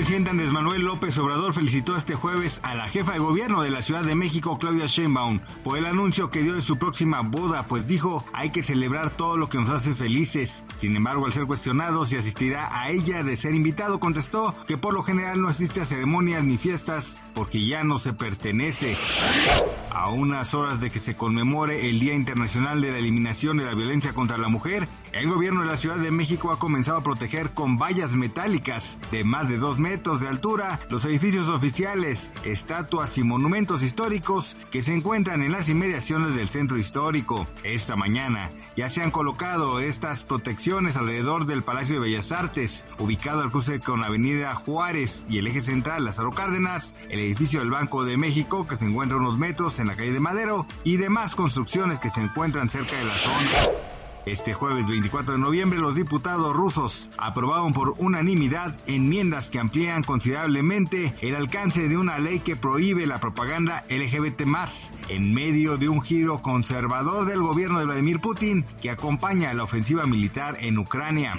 Presidente Andrés Manuel López Obrador felicitó este jueves a la jefa de gobierno de la Ciudad de México, Claudia Sheinbaum, por el anuncio que dio de su próxima boda, pues dijo, hay que celebrar todo lo que nos hace felices. Sin embargo, al ser cuestionado si asistirá a ella de ser invitado, contestó que por lo general no asiste a ceremonias ni fiestas porque ya no se pertenece. A unas horas de que se conmemore el Día Internacional de la Eliminación de la Violencia contra la Mujer, el gobierno de la Ciudad de México ha comenzado a proteger con vallas metálicas de más de dos metros de altura los edificios oficiales, estatuas y monumentos históricos que se encuentran en las inmediaciones del centro histórico. Esta mañana ya se han colocado estas protecciones alrededor del Palacio de Bellas Artes, ubicado al cruce con la Avenida Juárez y el eje central Lázaro Cárdenas, el edificio del Banco de México que se encuentra unos metros en la calle de Madero y demás construcciones que se encuentran cerca de la zona. Este jueves 24 de noviembre los diputados rusos aprobaron por unanimidad enmiendas que amplían considerablemente el alcance de una ley que prohíbe la propaganda LGBT en medio de un giro conservador del gobierno de Vladimir Putin que acompaña la ofensiva militar en Ucrania.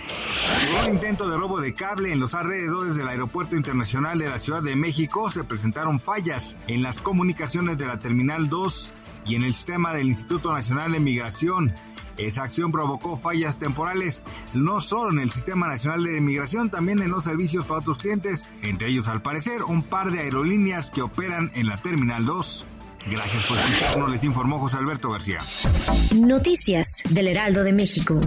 Un intento de robo de cable en los alrededores del Aeropuerto Internacional de la Ciudad de México se presentaron fallas en las comunicaciones de la Terminal 2 y en el sistema del Instituto Nacional de Migración. Esa acción provocó fallas temporales no solo en el Sistema Nacional de Migración, también en los servicios para otros clientes, entre ellos al parecer un par de aerolíneas que operan en la Terminal 2. Gracias por escucharnos, les informó José Alberto García. Noticias del Heraldo de México.